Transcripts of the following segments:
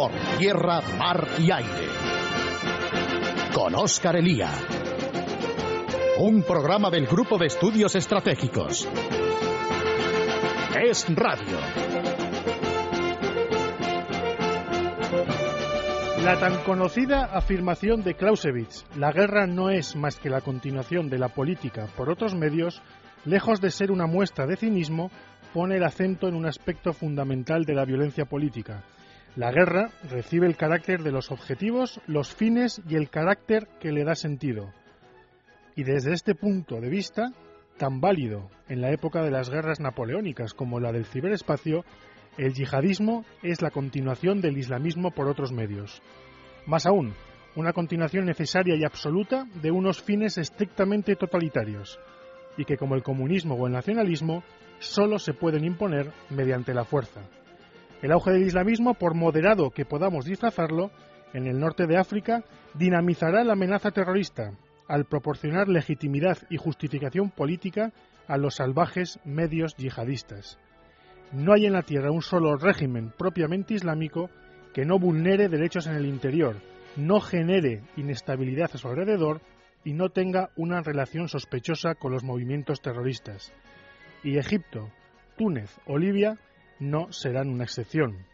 por tierra, mar y aire. Con Óscar Elía. Un programa del Grupo de Estudios Estratégicos. Es Radio. La tan conocida afirmación de Clausewitz, la guerra no es más que la continuación de la política por otros medios, lejos de ser una muestra de cinismo, pone el acento en un aspecto fundamental de la violencia política. La guerra recibe el carácter de los objetivos, los fines y el carácter que le da sentido. Y desde este punto de vista, tan válido en la época de las guerras napoleónicas como la del ciberespacio, el yihadismo es la continuación del islamismo por otros medios. Más aún, una continuación necesaria y absoluta de unos fines estrictamente totalitarios, y que como el comunismo o el nacionalismo solo se pueden imponer mediante la fuerza. El auge del islamismo, por moderado que podamos disfrazarlo, en el norte de África, dinamizará la amenaza terrorista al proporcionar legitimidad y justificación política a los salvajes medios yihadistas. No hay en la tierra un solo régimen propiamente islámico que no vulnere derechos en el interior, no genere inestabilidad a su alrededor y no tenga una relación sospechosa con los movimientos terroristas y Egipto, Túnez o Libia no serán una excepción.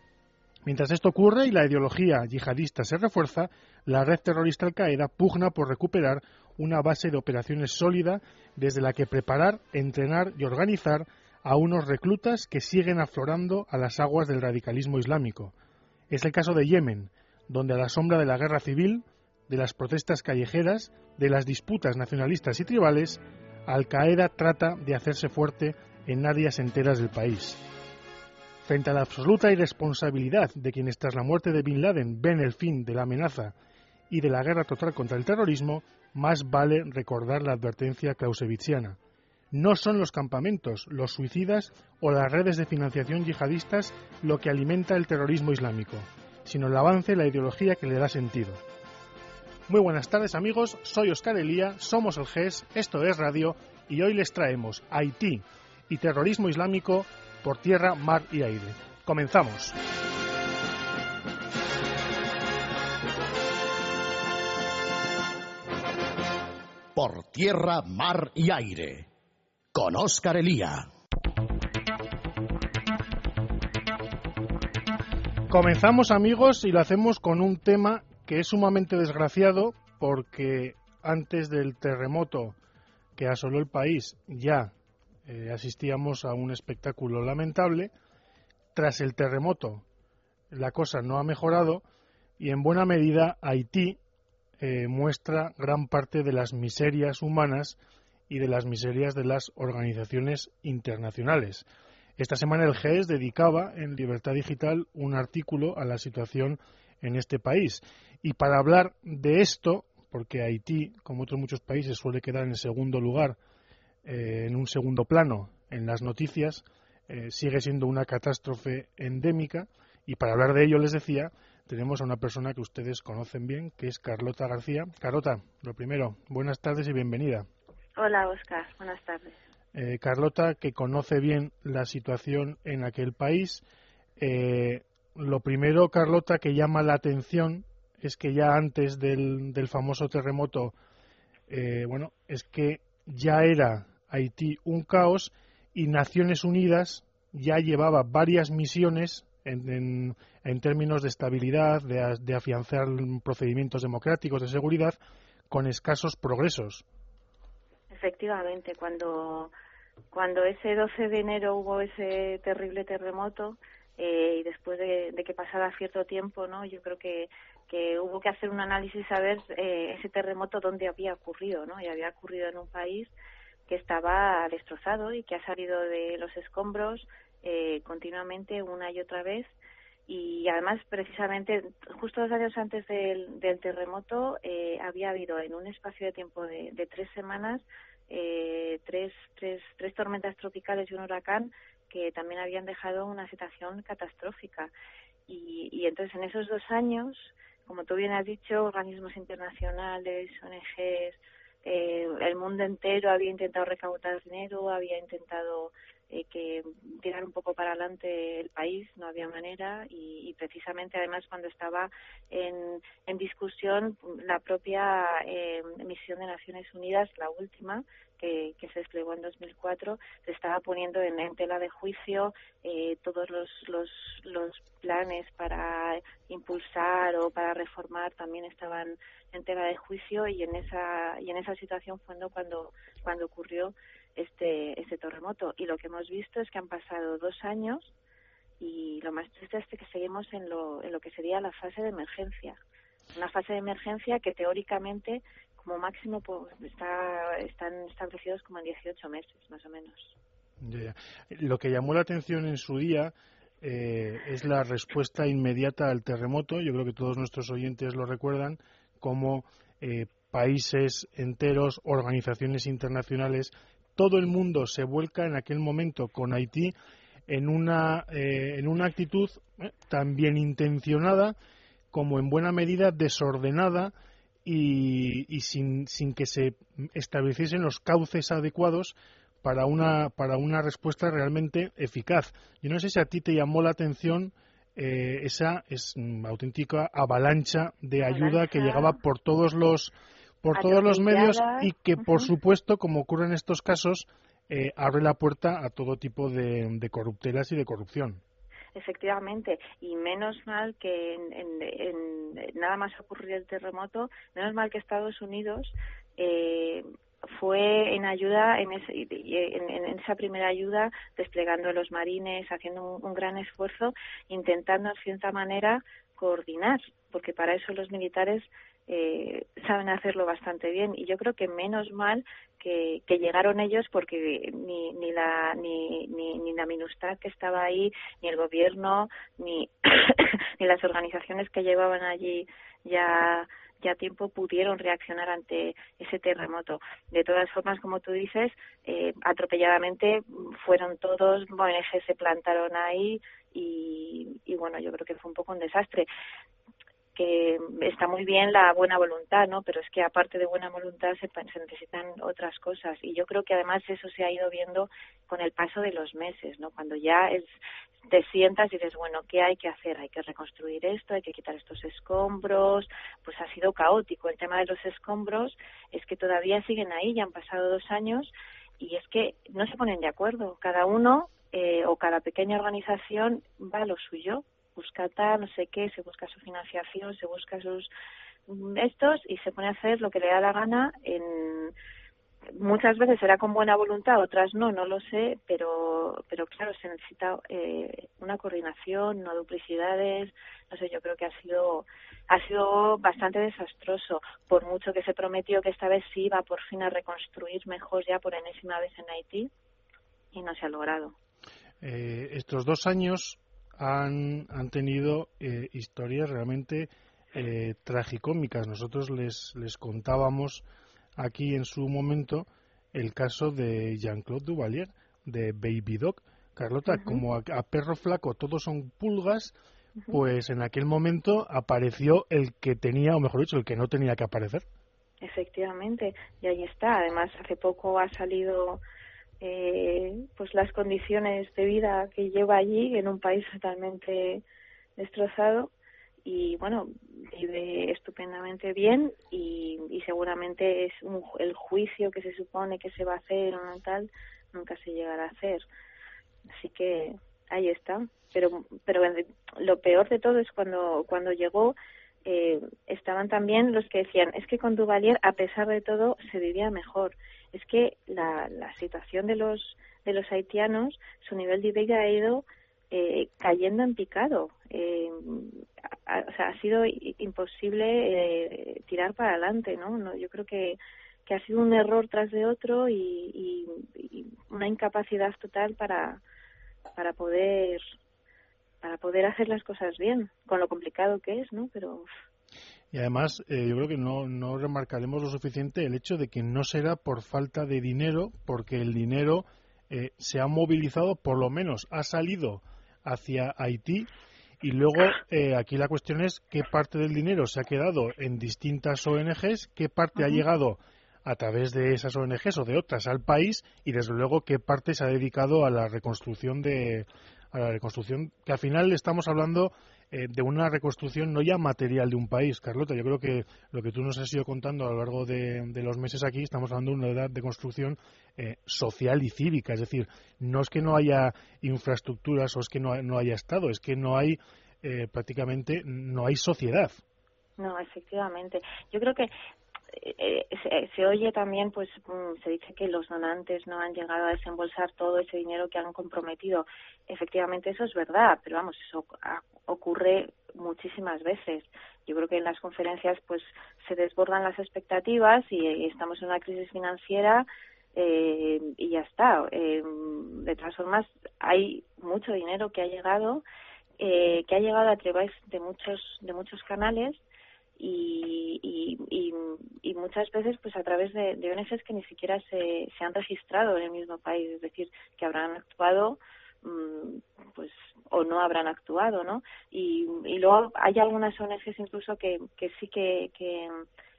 Mientras esto ocurre y la ideología yihadista se refuerza, la red terrorista Al-Qaeda pugna por recuperar una base de operaciones sólida desde la que preparar, entrenar y organizar a unos reclutas que siguen aflorando a las aguas del radicalismo islámico. Es el caso de Yemen, donde a la sombra de la guerra civil, de las protestas callejeras, de las disputas nacionalistas y tribales, al-Qaeda trata de hacerse fuerte en áreas enteras del país. Frente a la absoluta irresponsabilidad de quienes tras la muerte de Bin Laden ven el fin de la amenaza y de la guerra total contra el terrorismo, más vale recordar la advertencia clausewitziana. No son los campamentos, los suicidas o las redes de financiación yihadistas lo que alimenta el terrorismo islámico, sino el avance de la ideología que le da sentido. Muy buenas tardes amigos, soy Oscar Elía, somos el GES, esto es Radio y hoy les traemos Haití y terrorismo islámico por tierra, mar y aire. Comenzamos. Por tierra, mar y aire. Con Oscar Elía. Comenzamos amigos y lo hacemos con un tema que es sumamente desgraciado porque antes del terremoto que asoló el país ya eh, asistíamos a un espectáculo lamentable. Tras el terremoto la cosa no ha mejorado y en buena medida Haití eh, muestra gran parte de las miserias humanas y de las miserias de las organizaciones internacionales. Esta semana el GES dedicaba en Libertad Digital un artículo a la situación en este país y para hablar de esto, porque Haití, como otros muchos países, suele quedar en segundo lugar, eh, en un segundo plano en las noticias, eh, sigue siendo una catástrofe endémica. Y para hablar de ello, les decía, tenemos a una persona que ustedes conocen bien, que es Carlota García. Carlota, lo primero, buenas tardes y bienvenida. Hola, Oscar. Buenas tardes. Eh, Carlota, que conoce bien la situación en aquel país. lo primero, Carlota, que llama la atención es que ya antes del, del famoso terremoto, eh, bueno, es que ya era Haití un caos y Naciones Unidas ya llevaba varias misiones en, en, términos de estabilidad, de, de, afianzar procedimientos democráticos de seguridad, con escasos progresos. Efectivamente, cuando, cuando ese 12 de enero hubo ese terrible terremoto, eh, y después de, que pasara cierto tiempo, ¿no? Yo creo que que hubo que hacer un análisis a ver eh, ese terremoto dónde había ocurrido, ¿no? Y había ocurrido en un país que estaba destrozado y que ha salido de los escombros eh, continuamente una y otra vez. Y además precisamente justo dos años antes del, del terremoto eh, había habido en un espacio de tiempo de, de tres semanas eh, tres, tres, tres tormentas tropicales y un huracán que también habían dejado una situación catastrófica. Y, y entonces en esos dos años como tú bien has dicho, organismos internacionales, ONGs, eh, el mundo entero había intentado recaudar dinero, había intentado eh, que tirar un poco para adelante el país, no había manera y, precisamente además cuando estaba en, en discusión la propia eh, misión de Naciones Unidas, la última, que, se desplegó en 2004 se estaba poniendo en, tela de juicio eh, todos los, los, los, planes para impulsar o para reformar también estaban en tela de juicio y en esa y en esa situación fue cuando cuando ocurrió este este terremoto. Y lo que hemos visto es que han pasado dos años y lo más triste es que seguimos en lo en lo que sería la fase de emergencia. Una fase de emergencia que teóricamente como máximo pues, está, están establecidos como en 18 meses, más o menos. Lo que llamó la atención en su día eh, es la respuesta inmediata al terremoto. Yo creo que todos nuestros oyentes lo recuerdan, como eh, países enteros, organizaciones internacionales, todo el mundo se vuelca en aquel momento con Haití en una, eh, en una actitud tan bien intencionada como en buena medida desordenada y, sin, sin, que se estableciesen los cauces adecuados para una, para una respuesta realmente eficaz. Yo no sé si a ti te llamó la atención eh, esa es, auténtica avalancha de ayuda que llegaba por todos los por todos los medios y que por supuesto como ocurre en estos casos eh, abre la puerta a todo tipo de, de corruptelas y de corrupción efectivamente, y menos mal que en, nada más ocurrió el terremoto, menos mal que Estados Unidos eh, fue en ayuda, en, en, esa primera ayuda, desplegando los marines, haciendo un, gran esfuerzo, intentando, en cierta manera, coordinar, porque para eso los militares eh, saben hacerlo bastante bien y yo creo que menos mal que, llegaron ellos porque ni, ni la ni, ni, ni la Minustah que estaba ahí ni el gobierno ni ni las organizaciones que llevaban allí ya ya tiempo pudieron reaccionar ante ese terremoto. De todas formas, como tú dices, eh, atropelladamente fueron todos, ONG se plantaron ahí y, y bueno, yo creo que fue un poco un desastre que está muy bien la buena voluntad, ¿no? Pero es que aparte de buena voluntad se, necesitan otras cosas y yo creo que además eso se ha ido viendo con el paso de los meses, ¿no? Cuando ya es, te sientas y dices, bueno, ¿qué hay que hacer? Hay que reconstruir esto, hay que quitar estos escombros, pues ha sido caótico. El tema de los escombros es que todavía siguen ahí, ya han pasado dos años y es que no se ponen de acuerdo. Cada uno eh, o cada pequeña organización va a lo suyo busca tal, no sé qué, se busca su financiación, se busca sus mm, estos y se pone a hacer lo que le da la gana en muchas veces será con buena voluntad, otras no, no lo sé, pero pero claro, se necesita eh, una coordinación, no duplicidades, no sé, yo creo que ha sido ha sido bastante desastroso, por mucho que se prometió que esta vez sí iba por fin a reconstruir mejor ya por enésima vez en Haití y no se ha logrado. Eh, estos dos años han, han tenido eh, historias realmente eh, tragicómicas. Nosotros les, les contábamos aquí en su momento el caso de Jean-Claude Duvalier, de Baby Dog. Carlota, como a, perro flaco todos son pulgas, pues en aquel momento apareció el que tenía, o mejor dicho, el que no tenía que aparecer. Efectivamente, y ahí está. Además, hace poco ha salido eh, pues las condiciones de vida que lleva allí en un país totalmente destrozado y bueno vive estupendamente bien y, seguramente es un, el juicio que se supone que se va a hacer o tal nunca se llegará a hacer. Así que ahí está. Pero pero lo peor de todo es cuando cuando llegó eh, estaban también los que decían es que con Duvalier a pesar de todo se vivía mejor es que la, situación de los de los haitianos, su nivel de vida ha ido eh, cayendo en picado. Eh, ha sido imposible eh, tirar para adelante, ¿no? ¿no? Yo creo que, que ha sido un error tras de otro y, y, una incapacidad total para, para poder para poder hacer las cosas bien, con lo complicado que es, ¿no? Pero y además, eh, yo creo que no, no remarcaremos lo suficiente el hecho de que no será por falta de dinero, porque el dinero eh, se ha movilizado, por lo menos ha salido hacia Haití. Y luego eh, aquí la cuestión es qué parte del dinero se ha quedado en distintas ONGs, qué parte ha llegado a través de esas ONGs o de otras al país y desde luego qué parte se ha dedicado a la reconstrucción de a la reconstrucción que al final estamos hablando eh, de una reconstrucción no ya material de un país, Carlota. Yo creo que lo que tú nos has ido contando a lo largo de, los meses aquí, estamos hablando de una edad de construcción eh, social y cívica. Es decir, no es que no haya infraestructuras o es que no, no haya Estado, es que no hay eh, prácticamente, no hay sociedad. No, efectivamente. Yo creo que eh, se, oye también, pues mm, se dice que los donantes no han llegado a desembolsar todo ese dinero que han comprometido. Efectivamente, eso es verdad, pero vamos, eso ocurre muchísimas veces. Yo creo que en las conferencias, pues se desbordan las expectativas y, estamos en una crisis financiera eh, y ya está. Eh, de todas formas, hay mucho dinero que ha llegado, eh, que ha llegado a través de muchos de muchos canales y, y, y, muchas veces pues a través de, ONGs que ni siquiera se, se han registrado en el mismo país, es decir, que habrán actuado mm, pues o no habrán actuado, ¿no? Y, y luego hay algunas ONGs incluso que, que sí que, que,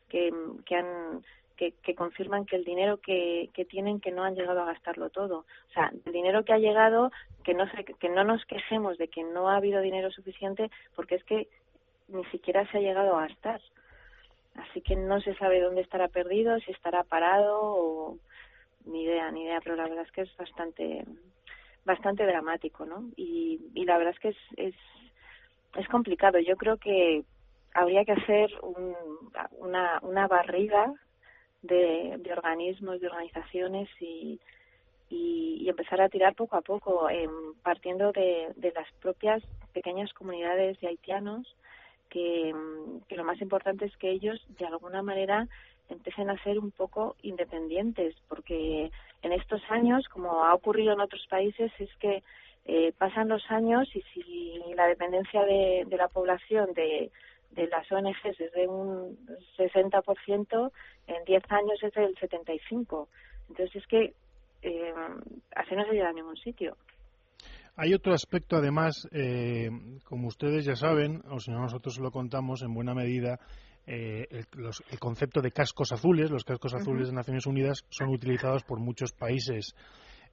que, han que, confirman que el dinero que, que tienen que no han llegado a gastarlo todo. O sea, el dinero que ha llegado, que no, se, que no nos quejemos de que no ha habido dinero suficiente, porque es que ni siquiera se ha llegado a gastar. Así que no se sabe dónde estará perdido, si estará parado o ni idea, ni idea, pero la verdad es que es bastante bastante dramático, ¿no? Y, la verdad es que es, es, es complicado. Yo creo que habría que hacer un, una, una barriga de, de organismos, de organizaciones y, y, empezar a tirar poco a poco, eh, partiendo de, de las propias pequeñas comunidades de haitianos que, que lo más importante es que ellos de alguna manera empiecen a ser un poco independientes, porque en estos años, como ha ocurrido en otros países, es que eh, pasan los años y si la dependencia de, la población de, de las ONGs es de un 60%, en 10 años es del 75%. Entonces es que eh, así no se llega a ningún sitio. Hay otro aspecto, además, eh, como ustedes ya saben, o si no nosotros lo contamos en buena medida, eh, el, concepto de cascos azules, los cascos azules de Naciones Unidas, son utilizados por muchos países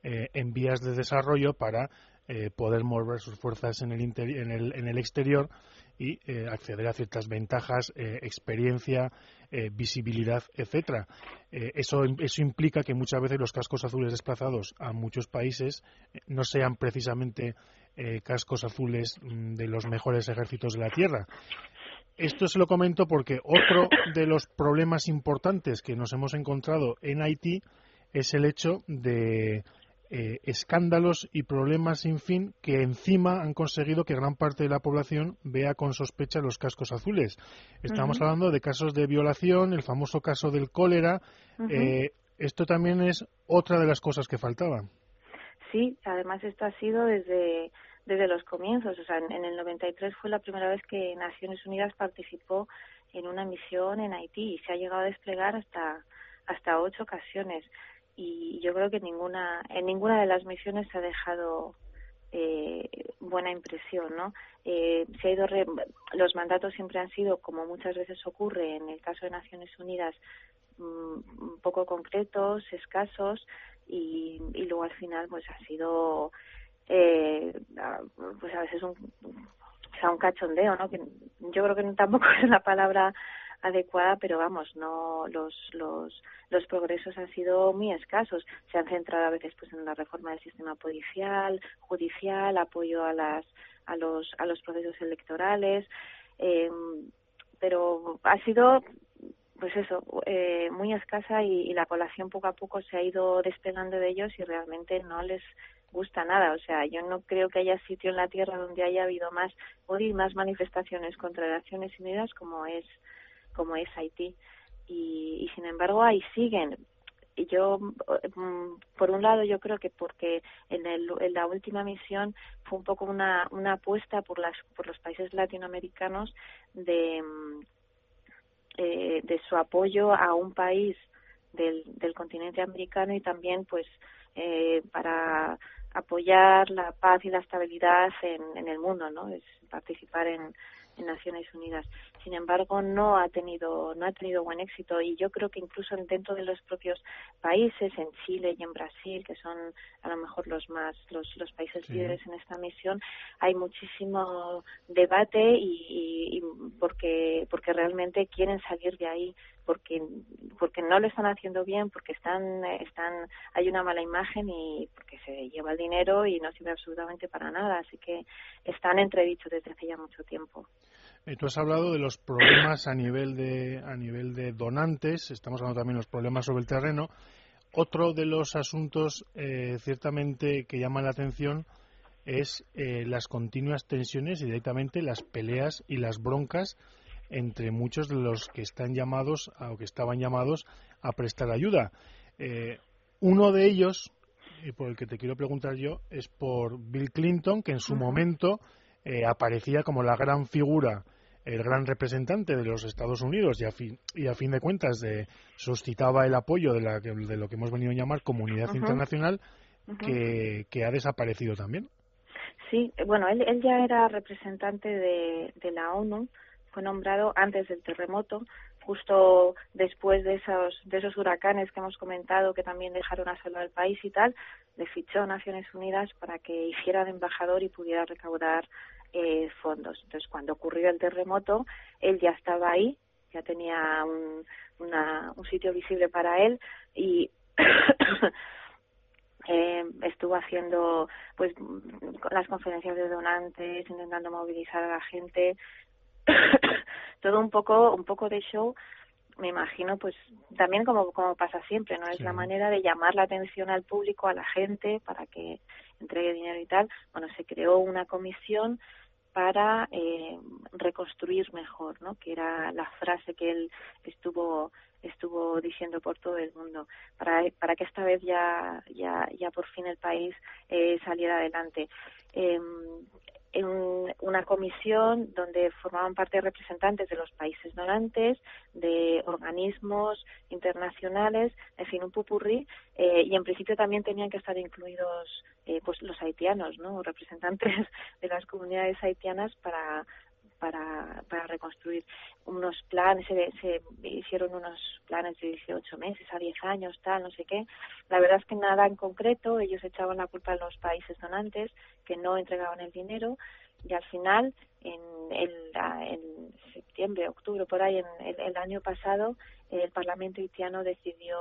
eh, en vías de desarrollo para poder mover sus fuerzas en el, en el, en el exterior y eh, acceder a ciertas ventajas, eh, experiencia, eh, visibilidad, etcétera. eso, eso implica que muchas veces los cascos azules desplazados a muchos países no sean precisamente cascos azules mm, de los mejores ejércitos de la Tierra. Esto se lo comento porque otro de los problemas importantes que nos hemos encontrado en Haití es el hecho de eh, escándalos y problemas sin fin que encima han conseguido que gran parte de la población vea con sospecha los cascos azules. Estamos hablando de casos de violación, el famoso caso del cólera. Eh, esto también es otra de las cosas que faltaban. Sí, además esto ha sido desde desde los comienzos. O sea, en, en el 93 fue la primera vez que Naciones Unidas participó en una misión en Haití y se ha llegado a desplegar hasta hasta ocho ocasiones y yo creo que ninguna en ninguna de las misiones se ha dejado eh, buena impresión, ¿no? Eh, se ha ido los mandatos siempre han sido, como muchas veces ocurre en el caso de Naciones Unidas, mm, poco concretos, escasos y, y luego al final pues ha sido eh, pues a veces un o sea, un cachondeo, ¿no? Que yo creo que tampoco es la palabra adecuada, pero vamos, no los, los, los progresos han sido muy escasos. Se han centrado a veces pues en la reforma del sistema policial, judicial, apoyo a las a los a los procesos electorales, eh, pero ha sido pues eso, eh, muy escasa y, la población poco a poco se ha ido despegando de ellos y realmente no les gusta nada. O sea, yo no creo que haya sitio en la Tierra donde haya habido más y más manifestaciones contra Naciones Unidas como es como es Haití. Y, sin embargo ahí siguen. Yo, mm, por un lado, yo creo que porque en, el, en la última misión fue un poco una, una apuesta por, las, por los países latinoamericanos de, mm, eh, de su apoyo a un país del, del continente americano y también, pues, eh, para apoyar la paz y la estabilidad en, en el mundo, ¿no? Es participar en, en Naciones Unidas. Sin embargo, no ha tenido no ha tenido buen éxito. Y yo creo que incluso dentro de los propios países, en Chile y en Brasil, que son a lo mejor los más los, los países líderes en esta misión, hay muchísimo debate y, y porque porque realmente quieren salir de ahí porque porque no lo están haciendo bien, porque están están hay una mala imagen y porque se lleva el dinero y no sirve absolutamente para nada, así que están entredichos desde hace ya mucho tiempo. Eh, tú has hablado de los problemas a nivel de a nivel de donantes, estamos hablando también de los problemas sobre el terreno. Otro de los asuntos eh, ciertamente que llaman la atención es eh, las continuas tensiones y directamente las peleas y las broncas entre muchos de los que están llamados o que estaban llamados a prestar ayuda. Eh, uno de ellos, y por el que te quiero preguntar yo, es por Bill Clinton, que en su momento eh, aparecía como la gran figura, el gran representante de los Estados Unidos y a fin, y a fin de cuentas de, suscitaba el apoyo de, la, de lo que hemos venido a llamar comunidad internacional, que, que ha desaparecido también. Sí, bueno, él, él ya era representante de, de la ONU fue nombrado antes del terremoto, justo después de esos, de esos huracanes que hemos comentado que también dejaron asolar el país y tal, le fichó a Naciones Unidas para que hiciera de embajador y pudiera recaudar eh, fondos. Entonces, cuando ocurrió el terremoto, él ya estaba ahí, ya tenía un, un sitio visible para él y Eh, estuvo haciendo pues las conferencias de donantes intentando movilizar a la gente. Todo un poco un poco de show me imagino pues también como como pasa siempre no es la manera de llamar la atención al público a la gente para que entregue dinero y tal. Bueno se creó una comisión para eh, reconstruir mejor no que era la frase que él estuvo estuvo diciendo por todo el mundo para para que esta vez ya ya ya por fin el país eh, saliera adelante eh, en una comisión donde formaban parte representantes de los países donantes, de organismos internacionales, en fin, un pupurrí, eh, y en principio también tenían que estar incluidos eh, pues los haitianos, ¿no? representantes de las comunidades haitianas para para, para reconstruir unos planes, se, se hicieron unos planes de 18 meses a 10 años, tal, no sé qué. La verdad es que nada en concreto, ellos echaban la culpa a los países donantes que no entregaban el dinero y al final, en, el, septiembre, octubre, por ahí, en el, el año pasado, el Parlamento haitiano decidió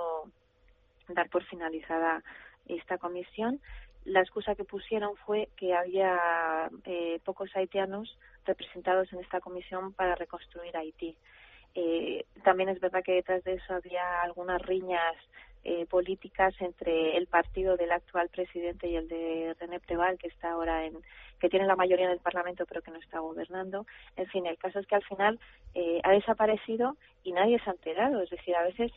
dar por finalizada esta comisión la excusa que pusieron fue que había eh, pocos haitianos representados en esta comisión para reconstruir Haití. Eh, también es verdad que detrás de eso había algunas riñas eh, políticas entre el partido del actual presidente y el de René Preval, que está ahora en, que tiene la mayoría en el Parlamento pero que no está gobernando. En fin, el caso es que al final eh, ha desaparecido y nadie se ha enterado. Es decir, a veces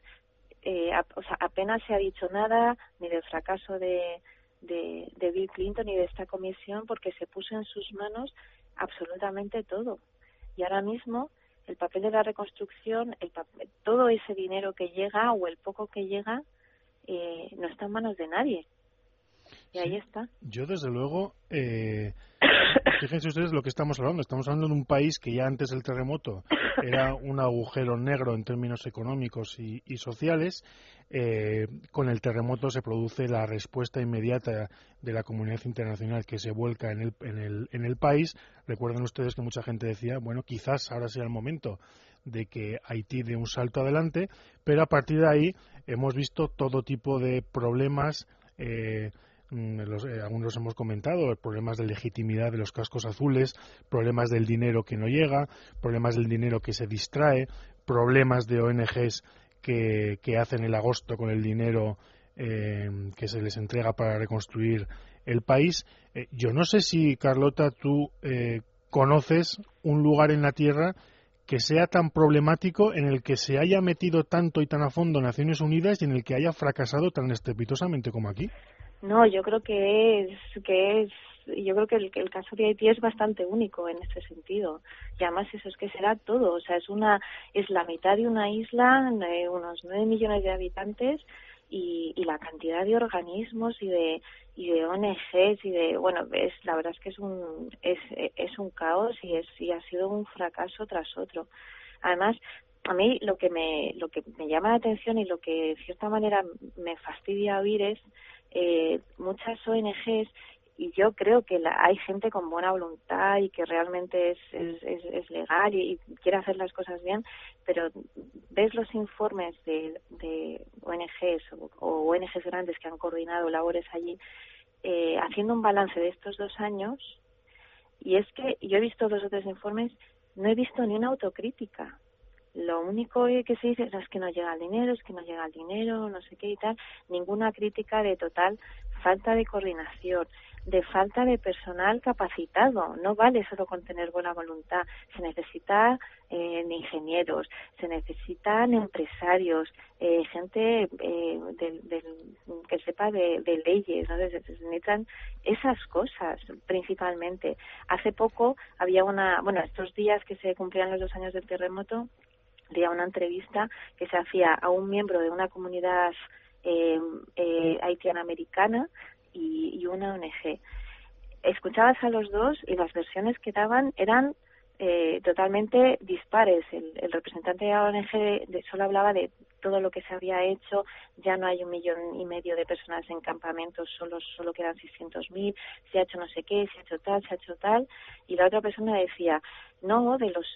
eh, o sea, apenas se ha dicho nada ni del fracaso de, de, de Bill Clinton y de esta comisión porque se puso en sus manos absolutamente todo. Y ahora mismo el papel de la reconstrucción, el todo ese dinero que llega o el poco que llega, eh, no está en manos de nadie. Y ahí está. Yo, desde luego, eh, fíjense ustedes lo que estamos hablando. Estamos hablando de un país que ya antes del terremoto era un agujero negro en términos económicos y, sociales. Eh, con el terremoto se produce la respuesta inmediata de la comunidad internacional que se vuelca en el, en el, en el país. Recuerden ustedes que mucha gente decía, bueno, quizás ahora sea el momento de que Haití dé un salto adelante, pero a partir de ahí hemos visto todo tipo de problemas. Eh, los, eh, algunos hemos comentado, problemas de legitimidad de los cascos azules, problemas del dinero que no llega, problemas del dinero que se distrae, problemas de ONGs que, que hacen el agosto con el dinero eh, que se les entrega para reconstruir el país. Eh, yo no sé si, Carlota, tú conoces un lugar en la Tierra que sea tan problemático en el que se haya metido tanto y tan a fondo Naciones Unidas y en el que haya fracasado tan estrepitosamente como aquí. No, yo creo que es, que es, yo creo que el, caso de Haití es bastante único en este sentido. Y además eso es que será todo, o sea, es una, es la mitad de una isla, de unos nueve millones de habitantes, y, y la cantidad de organismos y de y de ONGs y de bueno es la verdad es que es un es, es un caos y es y ha sido un fracaso tras otro además a mí lo que me lo que me llama la atención y lo que de cierta manera me fastidia oír es eh, muchas ONGs y yo creo que la, hay gente con buena voluntad y que realmente es, es, legal y, quiere hacer las cosas bien, pero ves los informes de, de ONGs o, ONGs grandes que han coordinado labores allí eh, haciendo un balance de estos dos años y es que yo he visto dos o informes, no he visto ni una autocrítica lo único que se dice es que no llega el dinero, es que no llega el dinero, no sé qué y tal, ninguna crítica de total falta de coordinación, de falta de personal capacitado. No vale solo con tener buena voluntad, se necesita eh, ingenieros, se necesitan empresarios, eh, gente eh, que sepa de, leyes, ¿no? se necesitan esas cosas principalmente. Hace poco había una, bueno, estos días que se cumplían los dos años del terremoto, había una entrevista que se hacía a un miembro de una comunidad eh, eh, haitiana-americana y, y, una ONG. Escuchabas a los dos y las versiones que daban eran eh, totalmente dispares. El, el, representante de la ONG de, solo hablaba de todo lo que se había hecho, ya no hay un millón y medio de personas en campamentos, solo, solo quedan 600.000, se ha hecho no sé qué, se ha hecho tal, se ha hecho tal, y la otra persona decía, no, de los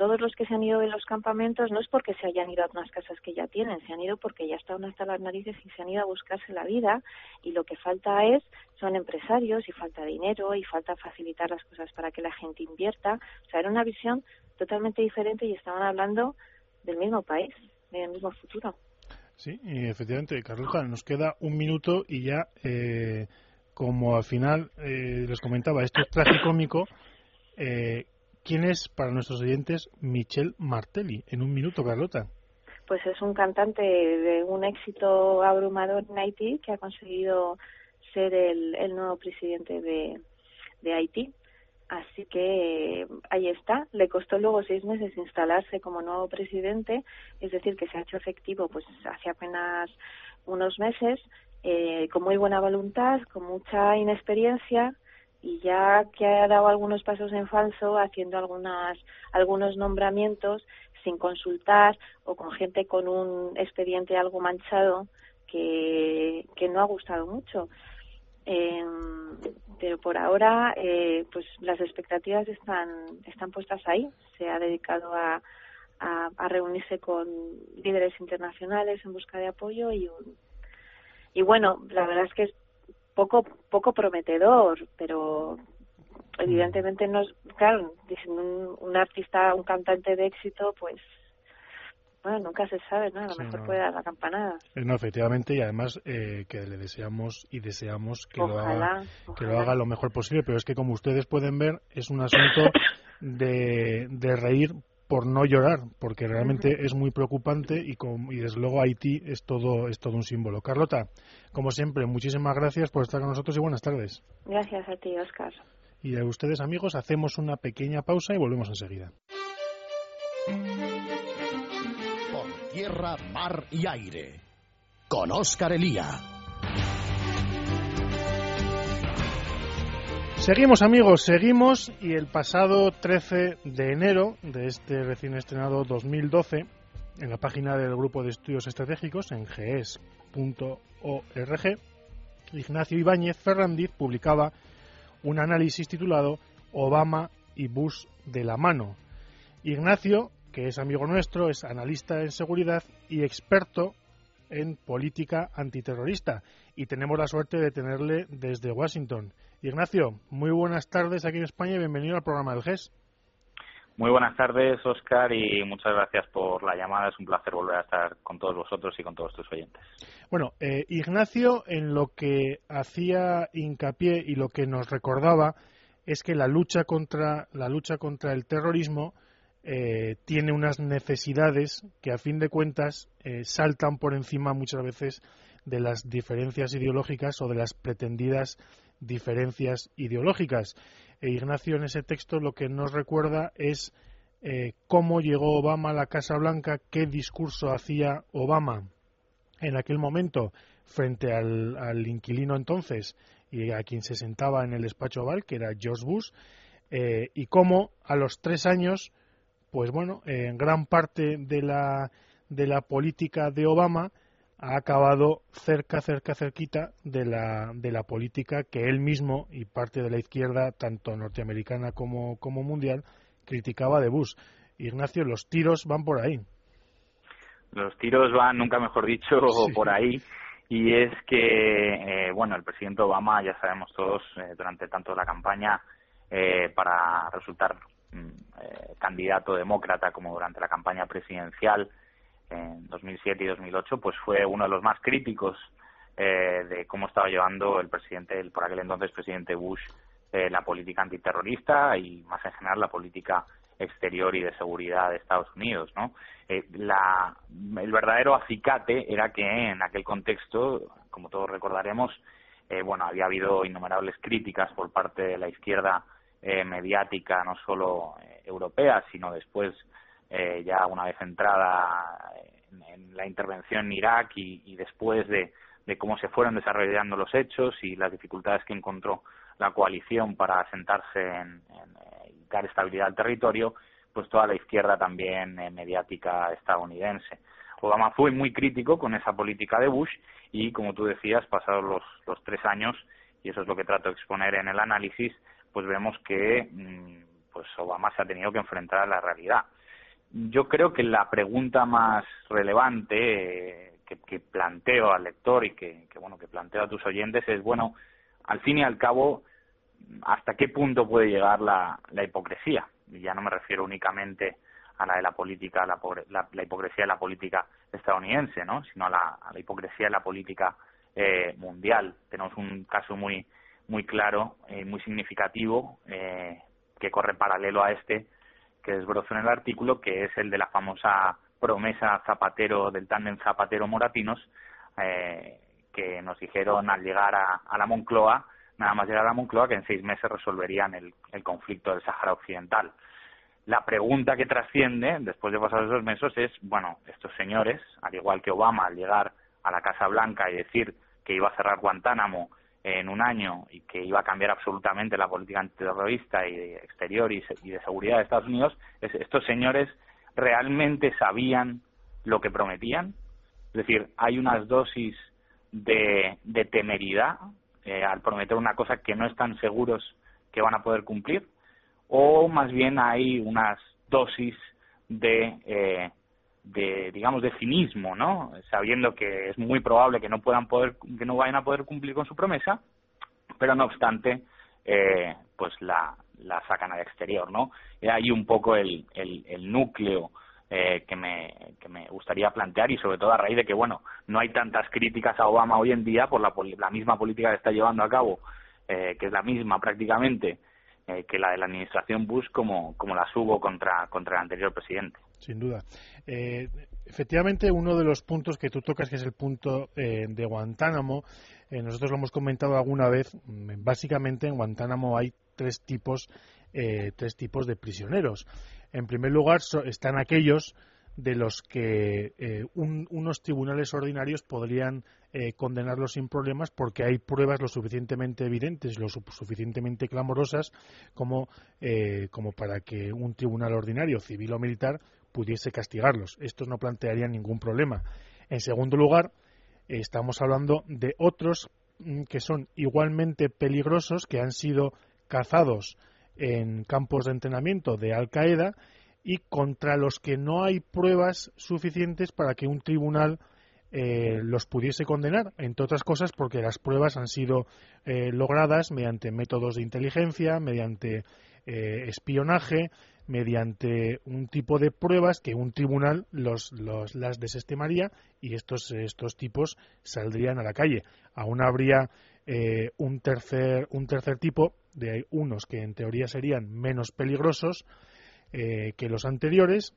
todos los que se han ido de los campamentos no es porque se hayan ido a unas casas que ya tienen, se han ido porque ya estaban hasta las narices y se han ido a buscarse la vida y lo que falta es son empresarios y falta dinero y falta facilitar las cosas para que la gente invierta. O sea, era una visión totalmente diferente y estaban hablando del mismo país, del mismo futuro. Sí, y efectivamente, Carlota, nos queda un minuto y ya, eh, como al final eh, les comentaba, esto es tragicómico, eh, ¿Quién es, para nuestros oyentes, Michel Martelli? En un minuto, Carlota. Pues es un cantante de un éxito abrumador en Haití que ha conseguido ser el, el nuevo presidente de, de Haití. Así que ahí está. Le costó luego seis meses instalarse como nuevo presidente, es decir, que se ha hecho efectivo pues hace apenas unos meses, eh, con muy buena voluntad, con mucha inexperiencia, y ya que ha dado algunos pasos en falso haciendo algunas algunos nombramientos sin consultar o con gente con un expediente algo manchado que, que no ha gustado mucho. Eh, pero por ahora eh, pues las expectativas están están puestas ahí. Se ha dedicado a, a, a reunirse con líderes internacionales en busca de apoyo y y bueno la verdad es que poco poco prometedor, pero evidentemente no es, claro, un, un artista, un cantante de éxito, pues bueno, nunca se sabe, ¿no? A lo mejor puede dar la campanada. Eh, no, efectivamente, y además eh, que le deseamos y deseamos que, lo haga, que lo haga lo mejor posible, pero es que como ustedes pueden ver, es un asunto de, de reír por no llorar, porque realmente es muy preocupante y, y desde luego Haití es todo, es todo un símbolo. Carlota, como siempre, muchísimas gracias por estar con nosotros y buenas tardes. Gracias a ti, Oscar. Y a ustedes, amigos, hacemos una pequeña pausa y volvemos enseguida. Por tierra, mar y aire. Con Oscar Elía. Seguimos amigos, seguimos y el pasado 13 de enero de este recién estrenado 2012, en la página del Grupo de Estudios Estratégicos, en ges.org, Ignacio Ibáñez Ferrandiz publicaba un análisis titulado Obama y Bush de la mano. Ignacio, que es amigo nuestro, es analista en seguridad y experto en política antiterrorista y tenemos la suerte de tenerle desde Washington. Ignacio, muy buenas tardes aquí en España y bienvenido al programa del GES. Muy buenas tardes, Oscar, y muchas gracias por la llamada. Es un placer volver a estar con todos vosotros y con todos tus oyentes. Bueno, eh, Ignacio, en lo que hacía hincapié y lo que nos recordaba es que la lucha contra la lucha contra el terrorismo eh, tiene unas necesidades que, a fin de cuentas, eh, saltan por encima muchas veces de las diferencias ideológicas o de las pretendidas diferencias ideológicas. E Ignacio en ese texto lo que nos recuerda es eh, cómo llegó Obama a la Casa Blanca, qué discurso hacía Obama en aquel momento frente al, inquilino entonces y a quien se sentaba en el despacho oval, que era George Bush, eh, y cómo a los tres años, pues bueno, en gran parte de la, de la política de Obama ha acabado cerca, cerca, cerquita de la, de la política que él mismo y parte de la izquierda, tanto norteamericana como, como mundial, criticaba de Bush. Ignacio, los tiros van por ahí. Los tiros van, nunca mejor dicho, por ahí. Y es que, eh, bueno, el presidente Obama, ya sabemos todos, eh, durante tanto la campaña, eh, para resultar mm, candidato demócrata como durante la campaña presidencial en 2007 y 2008, pues fue uno de los más críticos de cómo estaba llevando el presidente, el por aquel entonces presidente Bush, la política antiterrorista y más en general la política exterior y de seguridad de Estados Unidos, ¿no? Eh, la, el verdadero acicate era que en aquel contexto, como todos recordaremos, eh, bueno, había habido innumerables críticas por parte de la izquierda eh, mediática, no solo europea, sino después, ya una vez entrada en, la intervención en Irak y, después de, cómo se fueron desarrollando los hechos y las dificultades que encontró la coalición para sentarse en, en dar estabilidad al territorio, pues toda la izquierda también eh, mediática estadounidense. Obama fue muy crítico con esa política de Bush y, como tú decías, pasados los, los tres años, y eso es lo que trato de exponer en el análisis, pues vemos que mm, pues Obama se ha tenido que enfrentar a la realidad. Yo creo que la pregunta más relevante eh, que, planteo al lector y que, que, bueno que planteo a tus oyentes es bueno, al fin y al cabo, hasta qué punto puede llegar la, la hipocresía y ya no me refiero únicamente a la de la política, la, la, hipocresía de la política estadounidense, ¿no? sino a la, a la hipocresía de la política eh, mundial. Tenemos un caso muy muy claro y muy significativo eh, que corre paralelo a este que desbrozo en el artículo, que es el de la famosa promesa Zapatero del tándem Zapatero-Moratinos, eh, que nos dijeron al llegar a, a la Moncloa nada más llegar a Moncloa, que en seis meses resolverían el, el conflicto del Sáhara Occidental. La pregunta que trasciende, después de pasar esos meses, es, bueno, estos señores, al igual que Obama, al llegar a la Casa Blanca y decir que iba a cerrar Guantánamo en un año y que iba a cambiar absolutamente la política antiterrorista y de exterior y, de seguridad de Estados Unidos, estos señores realmente sabían lo que prometían. Es decir, hay unas dosis de, de temeridad eh, al prometer una cosa que no están seguros que van a poder cumplir, o más bien hay unas dosis de, eh, de digamos, de cinismo, ¿no? Sabiendo que es muy probable que no puedan poder, que no vayan a poder cumplir con su promesa, pero no obstante, eh, pues la, la sacan al exterior, ¿no? Y hay un poco el, el, el núcleo eh, que, me, que me gustaría plantear y sobre todo a raíz de que, bueno, no hay tantas críticas a Obama hoy en día por la, la misma política que está llevando a cabo, eh, que es la misma prácticamente eh, que la de la administración Bush como, como la hubo contra, contra el anterior presidente. Sin duda. efectivamente, uno de los puntos que tú tocas, que es el punto de Guantánamo, nosotros lo hemos comentado alguna vez. Mm, básicamente, en Guantánamo hay tres tipos, tres tipos de prisioneros. En primer lugar, están aquellos de los que eh, unos tribunales ordinarios podrían eh, condenarlos sin problemas porque hay pruebas lo suficientemente evidentes, lo suficientemente clamorosas como, eh, como para que un tribunal ordinario, civil o militar, pudiese castigarlos. Estos no plantearían ningún problema. En segundo lugar, estamos hablando de otros mm, que son igualmente peligrosos, que han sido cazados en campos de entrenamiento de Al Qaeda y contra los que no hay pruebas suficientes para que un tribunal eh, los pudiese condenar, entre otras cosas porque las pruebas han sido eh, logradas mediante métodos de inteligencia, mediante eh, espionaje, mediante un tipo de pruebas que un tribunal los, los, las desestimaría y estos, estos tipos saldrían a la calle. Aún habría un, tercer, un tercer tipo de unos que en teoría serían menos peligrosos eh, que los anteriores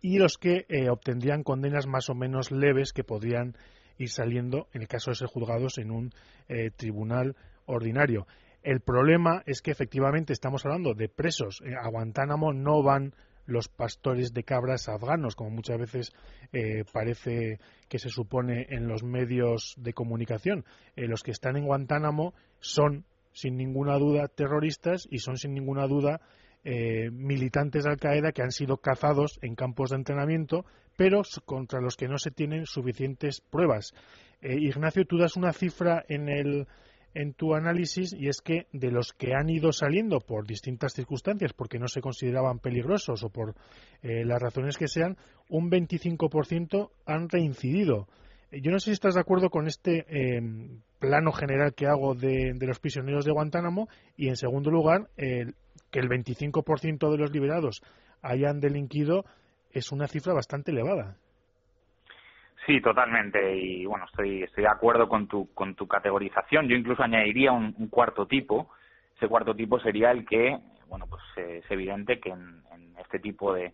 y los que eh, obtendrían condenas más o menos leves que podrían ir saliendo en el caso de ser juzgados en un eh, tribunal ordinario. El problema es que efectivamente estamos hablando de presos. a Guantánamo no van los pastores de cabras afganos, como muchas veces eh, parece que se supone en los medios de comunicación. Eh, los que están en Guantánamo son, sin ninguna duda, terroristas y son, sin ninguna duda, eh, militantes de Al-Qaeda que han sido cazados en campos de entrenamiento, pero contra los que no se tienen suficientes pruebas. Ignacio, tú das una cifra en el en tu análisis y es que de los que han ido saliendo por distintas circunstancias, porque no se consideraban peligrosos o por eh, las razones que sean, un 25% han reincidido. Yo no sé si estás de acuerdo con este em, plano general que hago de, los prisioneros de Guantánamo y, en segundo lugar, que el 25% de los liberados hayan delinquido es una cifra bastante elevada. Sí, totalmente. Y bueno, estoy, estoy de acuerdo con tu, con tu categorización. Yo incluso añadiría un, cuarto tipo. Ese cuarto tipo sería el que, bueno, pues eh, es evidente que en, este tipo de,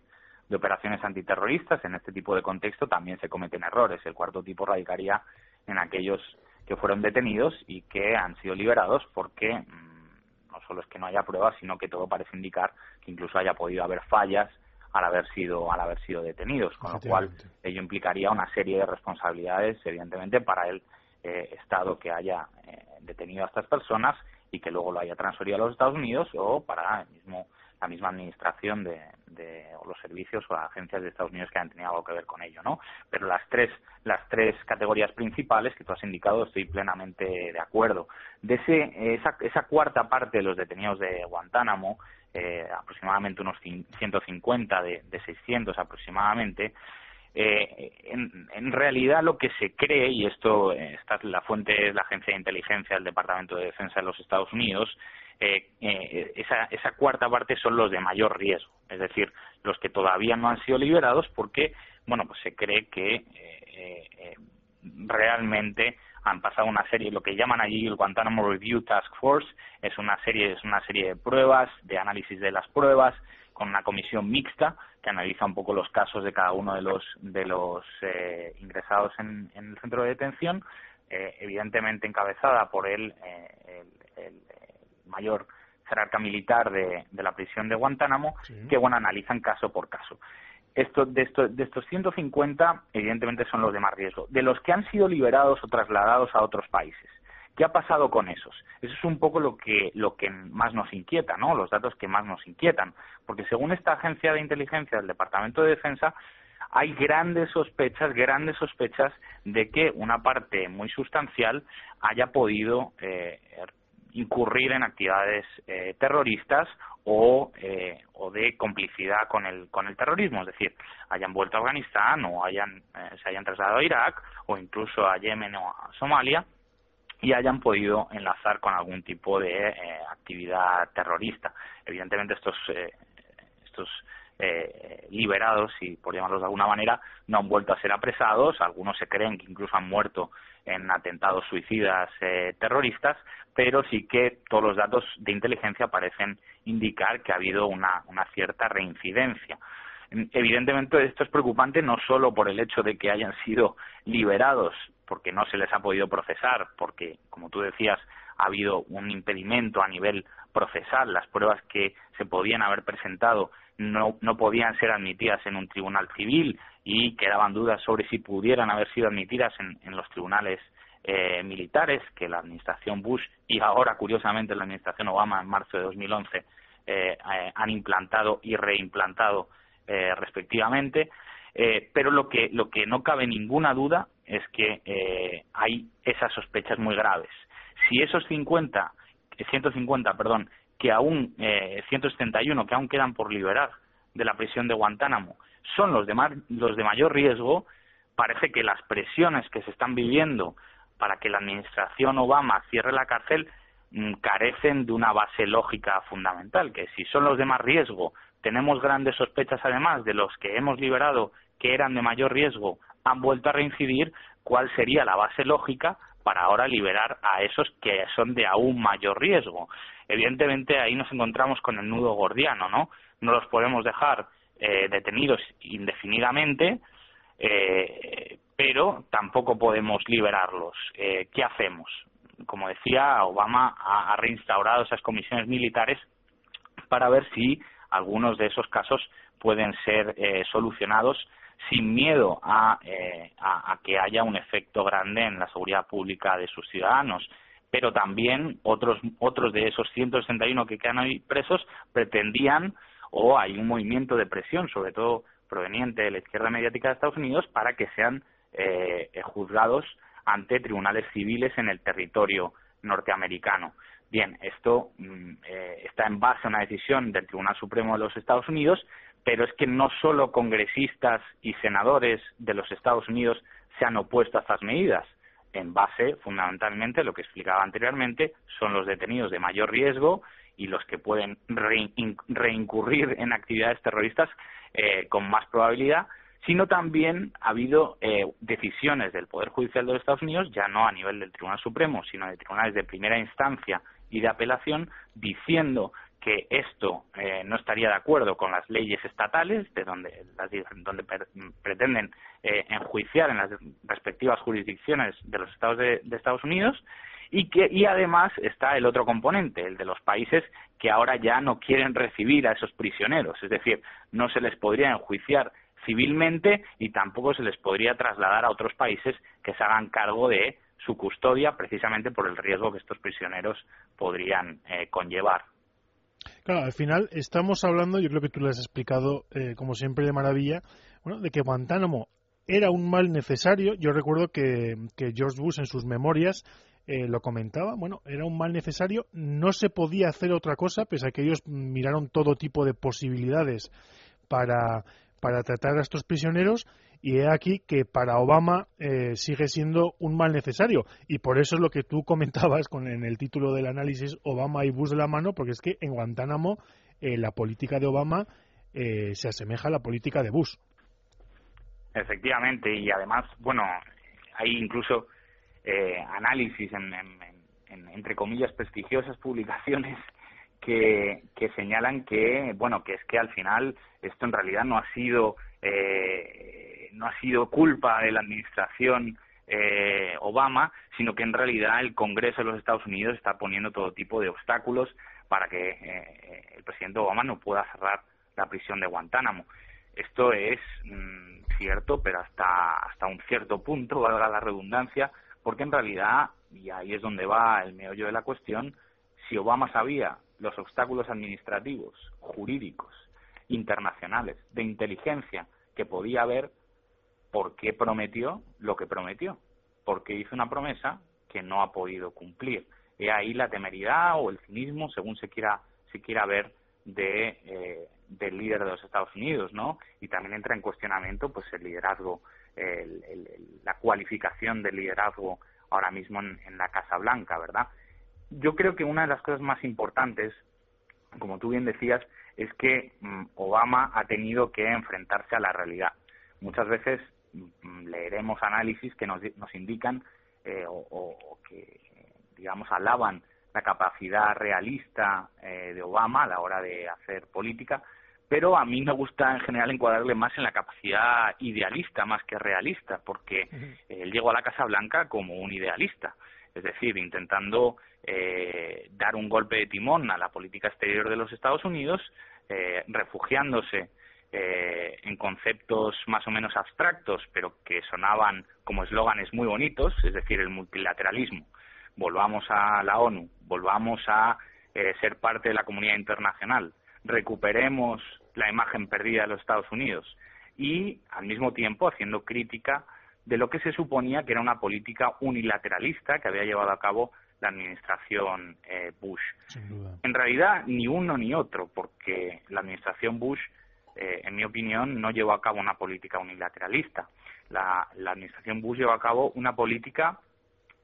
de operaciones antiterroristas, en este tipo de contexto, también se cometen errores. El cuarto tipo radicaría en aquellos que fueron detenidos y que han sido liberados porque mm, no solo es que no haya pruebas, sino que todo parece indicar que incluso haya podido haber fallas al haber sido al haber sido detenidos con lo cual ello implicaría una serie de responsabilidades evidentemente para el eh, estado que haya eh, detenido a estas personas y que luego lo haya transferido a los Estados Unidos o para el mismo la misma administración de, de o los servicios o las agencias de Estados Unidos que han tenido algo que ver con ello, ¿no? Pero las tres las tres categorías principales que tú has indicado estoy plenamente de acuerdo. De ese esa, esa cuarta parte de los detenidos de Guantánamo eh, aproximadamente unos 150 de, de 600 aproximadamente, eh, en, realidad lo que se cree, y esto eh, está, la fuente es la Agencia de Inteligencia del Departamento de Defensa de los Estados Unidos, eh, eh, esa, esa cuarta parte son los de mayor riesgo, es decir, los que todavía no han sido liberados porque, bueno, pues se cree que eh, realmente han pasado una serie, lo que llaman allí el Guantánamo Review Task Force, es una serie, es una serie de pruebas, de análisis de las pruebas, con una comisión mixta que analiza un poco los casos de cada uno de los de los eh, ingresados en, el centro de detención, eh, evidentemente encabezada por el, eh, el, mayor jerarca militar de, de, la prisión de Guantánamo, que bueno analizan caso por caso. Esto, de, esto, de estos 150, evidentemente son los de más riesgo. De los que han sido liberados o trasladados a otros países. ¿Qué ha pasado con esos? Eso es un poco lo que, lo que más nos inquieta, ¿no? Los datos que más nos inquietan. Porque según esta agencia de inteligencia del Departamento de Defensa, hay grandes sospechas, grandes sospechas de que una parte muy sustancial haya podido eh, incurrir en actividades eh, terroristas o, eh, o de complicidad con el, con el terrorismo, es decir, hayan vuelto a Afganistán o hayan, eh, se hayan trasladado a Irak o incluso a Yemen o a Somalia y hayan podido enlazar con algún tipo de eh, actividad terrorista. Evidentemente estos, estos liberados, y por llamarlos de alguna manera, no han vuelto a ser apresados, algunos se creen que incluso han muerto en atentados suicidas terroristas, pero sí que todos los datos de inteligencia parecen indicar que ha habido una, una cierta reincidencia. Evidentemente esto es preocupante no solo por el hecho de que hayan sido liberados porque no se les ha podido procesar, porque, como tú decías, ha habido un impedimento a nivel procesal, las pruebas que se podían haber presentado no, no podían ser admitidas en un tribunal civil y quedaban dudas sobre si pudieran haber sido admitidas en, en los tribunales eh, militares que la administración Bush y ahora, curiosamente, la administración Obama en marzo de 2011 eh, eh, han implantado y reimplantado eh, respectivamente. Pero lo que, lo que no cabe ninguna duda es que hay esas sospechas muy graves. Si esos 50, 150, perdón, que aún, eh, 171 que aún quedan por liberar de la prisión de Guantánamo, son los de, los de mayor riesgo, parece que las presiones que se están viviendo para que la administración Obama cierre la cárcel mm, carecen de una base lógica fundamental, que si son los de más riesgo, tenemos grandes sospechas además de los que hemos liberado que eran de mayor riesgo, han vuelto a reincidir, ¿cuál sería la base lógica para ahora liberar a esos que son de aún mayor riesgo? Evidentemente ahí nos encontramos con el nudo gordiano, ¿no? No los podemos dejar eh, detenidos indefinidamente, eh, pero tampoco podemos liberarlos. Eh, ¿Qué hacemos? Como decía, Obama ha, reinstaurado esas comisiones militares para ver si algunos de esos casos pueden ser solucionados sin miedo a, a, que haya un efecto grande en la seguridad pública de sus ciudadanos pero también otros otros de esos 161 que quedan hoy presos pretendían o hay un movimiento de presión, sobre todo proveniente de la izquierda mediática de Estados Unidos, para que sean eh, juzgados ante tribunales civiles en el territorio norteamericano. Bien, esto mm, eh, está en base a una decisión del Tribunal Supremo de los Estados Unidos, pero es que no solo congresistas y senadores de los Estados Unidos se han opuesto a estas medidas. En base, fundamentalmente, lo que explicaba anteriormente, son los detenidos de mayor riesgo y los que pueden reincurrir en actividades terroristas eh, con más probabilidad, sino también ha habido eh, decisiones del Poder Judicial de los Estados Unidos, ya no a nivel del Tribunal Supremo, sino de tribunales de primera instancia y de apelación, diciendo que esto eh, no estaría de acuerdo con las leyes estatales, de donde, donde pretenden enjuiciar en las respectivas jurisdicciones de los Estados de Estados Unidos, y que y además está el otro componente, el de los países que ahora ya no quieren recibir a esos prisioneros, es decir, no se les podría enjuiciar civilmente y tampoco se les podría trasladar a otros países que se hagan cargo de su custodia precisamente por el riesgo que estos prisioneros podrían eh, conllevar. Claro, al final estamos hablando, yo creo que tú lo has explicado eh, como siempre de maravilla, bueno, de que Guantánamo era un mal necesario. Yo recuerdo que, que George Bush en sus memorias eh, lo comentaba, bueno, era un mal necesario, no se podía hacer otra cosa, pese a que ellos miraron todo tipo de posibilidades para, para tratar a estos prisioneros, y he aquí que para Obama eh, sigue siendo un mal necesario. Y por eso es lo que tú comentabas con, en el título del análisis, Obama y Bush de la mano, porque es que en Guantánamo eh, la política de Obama se asemeja a la política de Bush. Efectivamente, y además, bueno, hay incluso eh, análisis en, entre comillas, prestigiosas publicaciones que, que señalan que, bueno, que es que al final esto en realidad no ha sido, eh, no ha sido culpa de la administración eh, Obama, sino que en realidad el Congreso de los Estados Unidos está poniendo todo tipo de obstáculos para que eh, el presidente Obama no pueda cerrar la prisión de Guantánamo. Esto es mm, cierto, pero hasta, hasta un cierto punto, valga la redundancia, porque en realidad, y ahí es donde va el meollo de la cuestión, si Obama sabía los obstáculos administrativos, jurídicos, internacionales, de inteligencia que podía haber, ¿por qué prometió lo que prometió? Porque hizo una promesa que no ha podido cumplir. Y ahí la temeridad o el cinismo, según se quiera, se quiera ver, de, eh, del líder de los Estados Unidos, ¿no? Y también entra en cuestionamiento, pues, el liderazgo la cualificación del liderazgo ahora mismo en, la Casa Blanca, ¿verdad? Yo creo que una de las cosas más importantes, como tú bien decías, es que mm, Obama ha tenido que enfrentarse a la realidad. Muchas veces leeremos análisis que nos, nos indican eh, o, que, digamos, alaban la capacidad realista eh, de Obama a la hora de hacer política, pero a mí me gusta en general encuadrarle más en la capacidad idealista más que realista, porque él llegó a la Casa Blanca como un idealista, es decir, intentando eh, dar un golpe de timón a la política exterior de los Estados Unidos, eh, refugiándose eh, en conceptos más o menos abstractos, pero que sonaban como eslóganes muy bonitos, es decir, el multilateralismo. Volvamos a la ONU, volvamos a ser parte de la comunidad internacional, recuperemos la imagen perdida de los Estados Unidos y al mismo tiempo haciendo crítica de lo que se suponía que era una política unilateralista que había llevado a cabo la administración eh, Bush. En realidad, ni uno ni otro, porque la administración Bush, eh, en mi opinión, no llevó a cabo una política unilateralista. La, administración Bush llevó a cabo una política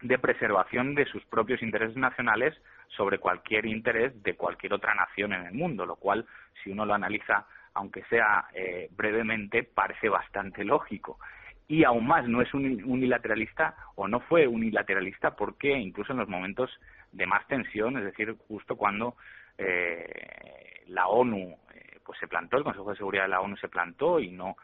de preservación de sus propios intereses nacionales sobre cualquier interés de cualquier otra nación en el mundo, lo cual, si uno lo analiza, aunque sea eh, brevemente, parece bastante lógico. Y aún más, no es unilateralista o no fue unilateralista porque incluso en los momentos de más tensión, es decir, justo cuando eh, la ONU pues se plantó, el Consejo de Seguridad de la ONU se plantó y no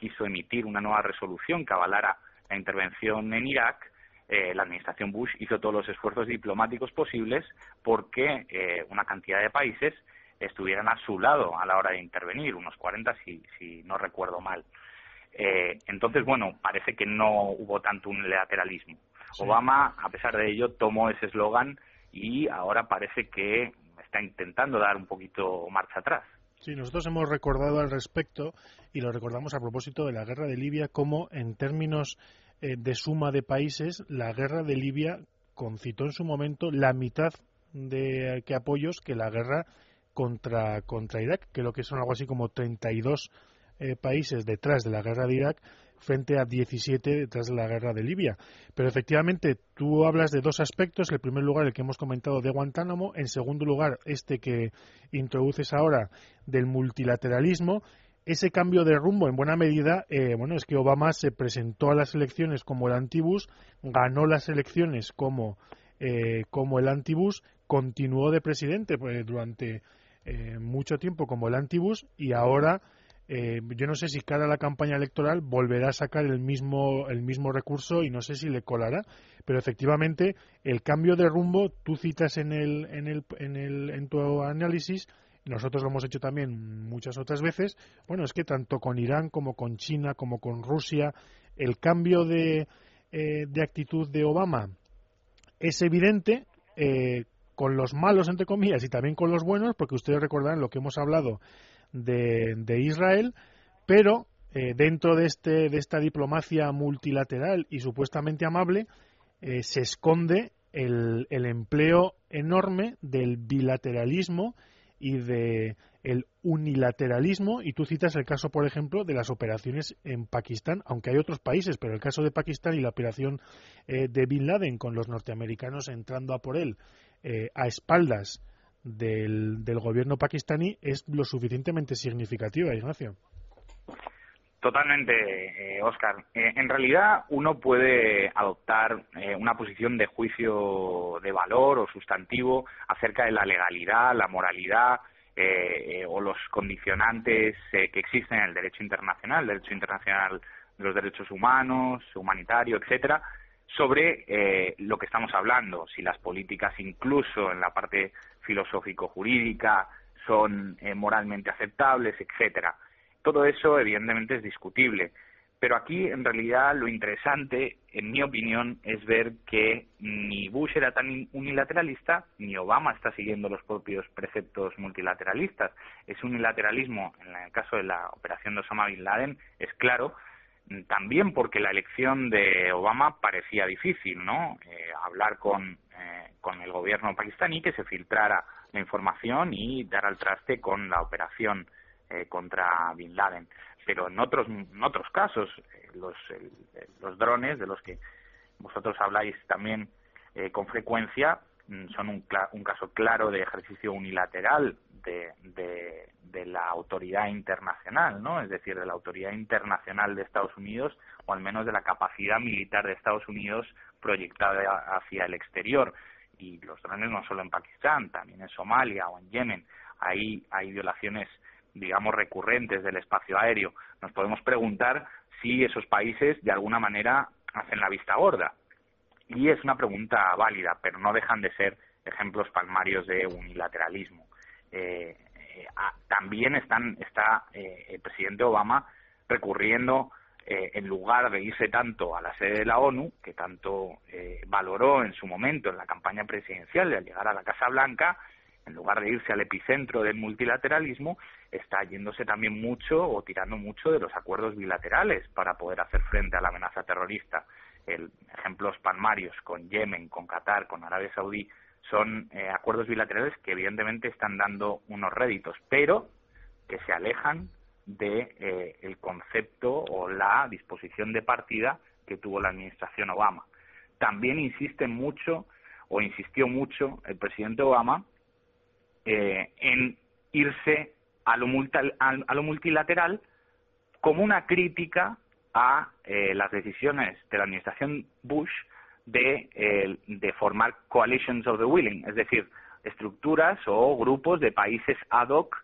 quiso emitir una nueva resolución que avalara la intervención en Irak, eh, la administración Bush hizo todos los esfuerzos diplomáticos posibles porque eh, una cantidad de países estuvieran a su lado a la hora de intervenir, unos 40 si, si no recuerdo mal. Eh, entonces, bueno, parece que no hubo tanto unilateralismo. Obama, a pesar de ello, tomó ese eslogan y ahora parece que está intentando dar un poquito marcha atrás. Sí, nosotros hemos recordado al respecto y lo recordamos a propósito de la guerra de Libia como en términos eh, de suma de países, la guerra de Libia concitó en su momento la mitad de que apoyos que la guerra contra, contra Irak, que lo que son algo así como 32 eh, países detrás de la guerra de Irak frente a 17 detrás de la guerra de Libia. Pero efectivamente, tú hablas de dos aspectos. En primer lugar, el que hemos comentado de Guantánamo. En segundo lugar, este que introduces ahora del multilateralismo. Ese cambio de rumbo, en buena medida, eh, bueno, es que Obama se presentó a las elecciones como el antibus, ganó las elecciones como, eh, como el antibus, continuó de presidente pues, durante eh, mucho tiempo como el antibus y ahora eh, yo no sé si cara a la campaña electoral volverá a sacar el mismo, el mismo recurso y no sé si le colará, pero efectivamente el cambio de rumbo, tú citas en, el, en, el, en, el, en tu análisis, nosotros lo hemos hecho también muchas otras veces, bueno, es que tanto con Irán como con China, como con Rusia, el cambio de, eh, de actitud de Obama es evidente, eh, con los malos, entre comillas, y también con los buenos, porque ustedes recordarán lo que hemos hablado de, Israel, pero eh, dentro de, este, de esta diplomacia multilateral y supuestamente amable eh, se esconde el, el, empleo enorme del bilateralismo y de el unilateralismo. Y tú citas el caso por ejemplo de las operaciones en Pakistán aunque hay otros países pero el caso de Pakistán y la operación eh, de Bin Laden con los norteamericanos entrando a por él a espaldas del, del gobierno pakistaní es lo suficientemente significativa, Ignacio. Totalmente, Oscar. Eh, eh, en realidad, uno puede adoptar eh, una posición de juicio de valor o sustantivo acerca de la legalidad, la moralidad o los condicionantes que existen en el derecho internacional, el derecho internacional de los derechos humanos, humanitario, etcétera, sobre eh, lo que estamos hablando, si las políticas incluso en la parte filosófico-jurídica son eh, moralmente aceptables, etcétera. Todo eso evidentemente es discutible, pero aquí en realidad lo interesante, en mi opinión, es ver que ni Bush era tan unilateralista ni Obama está siguiendo los propios preceptos multilateralistas. Ese unilateralismo, en el caso de la operación de Osama Bin Laden, es claro, también porque la elección de Obama parecía difícil, ¿no? Eh, hablar con, eh, con el gobierno pakistaní que se filtrara la información y dar al traste con la operación eh, contra Bin Laden. Pero en otros, en otros casos, los, los drones de los que vosotros habláis también con frecuencia son un, un caso claro de ejercicio unilateral de, de, la autoridad internacional, ¿no? Es decir, de la autoridad internacional de Estados Unidos o al menos de la capacidad militar de Estados Unidos proyectada hacia el exterior. Y los drones no solo en Pakistán, también en Somalia o en Yemen. Ahí hay violaciones, digamos, recurrentes del espacio aéreo. Nos podemos preguntar si esos países de alguna manera hacen la vista gorda. Y es una pregunta válida, pero no dejan de ser ejemplos palmarios de unilateralismo. Eh, eh, también están, está eh, el presidente Obama recurriendo, en lugar de irse tanto a la sede de la ONU, que tanto valoró en su momento en la campaña presidencial de al llegar a la Casa Blanca, en lugar de irse al epicentro del multilateralismo, está yéndose también mucho o tirando mucho de los acuerdos bilaterales para poder hacer frente a la amenaza terrorista. El, ejemplos palmarios con Yemen, con Qatar, con Arabia Saudí, son eh, acuerdos bilaterales que evidentemente están dando unos réditos, pero que se alejan de eh, el concepto o la disposición de partida que tuvo la administración Obama. También insiste mucho o insistió mucho el presidente Obama eh, en irse a lo, a lo multilateral como una crítica a las decisiones de la administración Bush de, de formar coalitions of the willing, es decir, estructuras o grupos de países ad hoc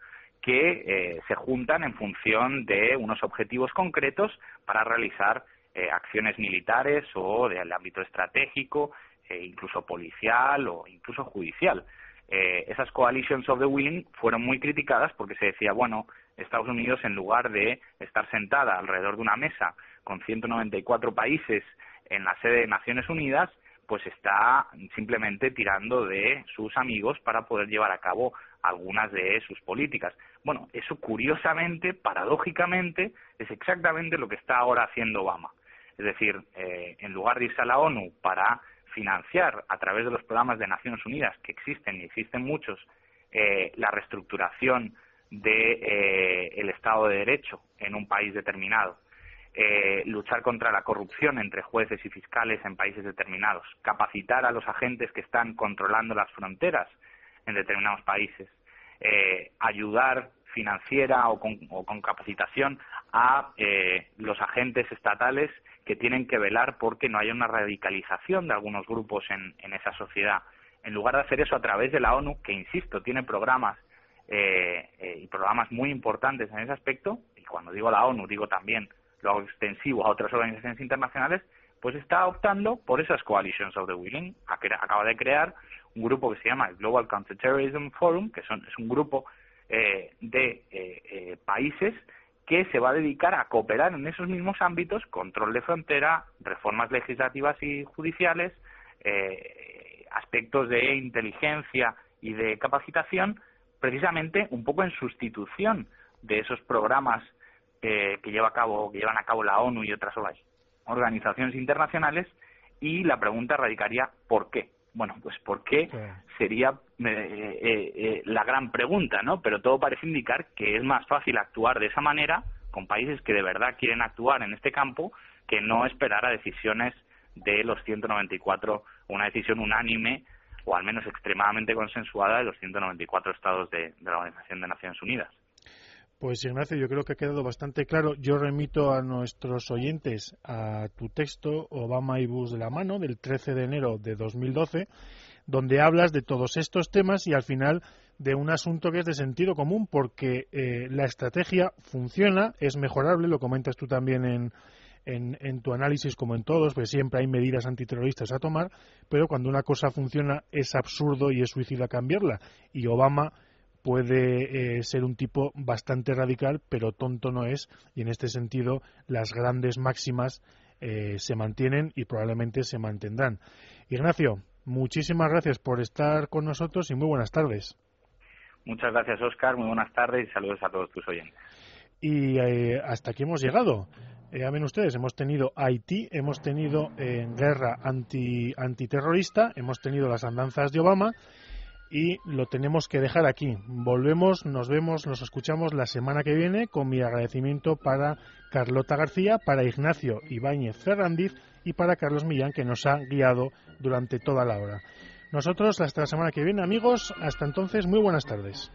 que eh, se juntan en función de unos objetivos concretos para realizar eh, acciones militares o del ámbito estratégico, e incluso policial o incluso judicial. eh, esas coalitions of the willing fueron muy criticadas porque se decía, bueno, Estados Unidos en lugar de estar sentada alrededor de una mesa con 194 países en la sede de Naciones Unidas, pues está simplemente tirando de sus amigos para poder llevar a cabo algunas de sus políticas. Bueno, eso curiosamente, paradójicamente, es exactamente lo que está ahora haciendo Obama. Es decir, eh, en lugar de irse a la ONU para financiar a través de los programas de Naciones Unidas, que existen y existen muchos, eh, la reestructuración de, eh, Estado de Derecho en un país determinado, eh, luchar contra la corrupción entre jueces y fiscales en países determinados, capacitar a los agentes que están controlando las fronteras en determinados países, eh, ayudar financiera o con, o con capacitación a eh, los agentes estatales que tienen que velar porque no haya una radicalización de algunos grupos en, en esa sociedad. En lugar de hacer eso a través de la ONU, que insisto, tiene programas eh, eh, y programas muy importantes en ese aspecto, y cuando digo la ONU digo también lo hago extensivo a otras organizaciones internacionales, pues está optando por esas coalitions of the willing. Acaba de crear un grupo que se llama el Global Counterterrorism Forum, que son, es un grupo eh, de eh, eh, países que se va a dedicar a cooperar en esos mismos ámbitos, control de frontera, reformas legislativas y judiciales, eh, aspectos de inteligencia y de capacitación, precisamente un poco en sustitución de esos programas eh, que lleva a cabo, que llevan a cabo la ONU y otras organizaciones internacionales, y la pregunta radicaría ¿por qué? Bueno, pues ¿por qué? Sería eh, eh, eh, la gran pregunta, ¿no? Pero todo parece indicar que es más fácil actuar de esa manera con países que de verdad quieren actuar en este campo que no esperar a decisiones de los 194, una decisión unánime o al menos extremadamente consensuada de los 194 estados de, la Organización de Naciones Unidas. Pues Ignacio, yo creo que ha quedado bastante claro. Yo remito a nuestros oyentes a tu texto Obama y Bush de la mano del 13 de enero de 2012, donde hablas de todos estos temas y al final de un asunto que es de sentido común porque eh, la estrategia funciona, es mejorable, lo comentas tú también en, en, en, tu análisis como en todos, porque siempre hay medidas antiterroristas a tomar, pero cuando una cosa funciona es absurdo y es suicida cambiarla. Y Obama puede eh, ser un tipo bastante radical, pero tonto no es, y en este sentido las grandes máximas eh, se mantienen y probablemente se mantendrán. Ignacio, muchísimas gracias por estar con nosotros y muy buenas tardes. Muchas gracias, Oscar. Muy buenas tardes y saludos a todos tus oyentes. Y eh, hasta aquí hemos llegado. Ya ven ustedes, hemos tenido Haití, hemos tenido guerra anti, antiterrorista, hemos tenido las andanzas de Obama y lo tenemos que dejar aquí. Volvemos, nos vemos, nos escuchamos la semana que viene con mi agradecimiento para Carlota García, para Ignacio Ibáñez Ferrandiz y para Carlos Millán que nos ha guiado durante toda la hora. Nosotros hasta la semana que viene, amigos. Hasta entonces, muy buenas tardes.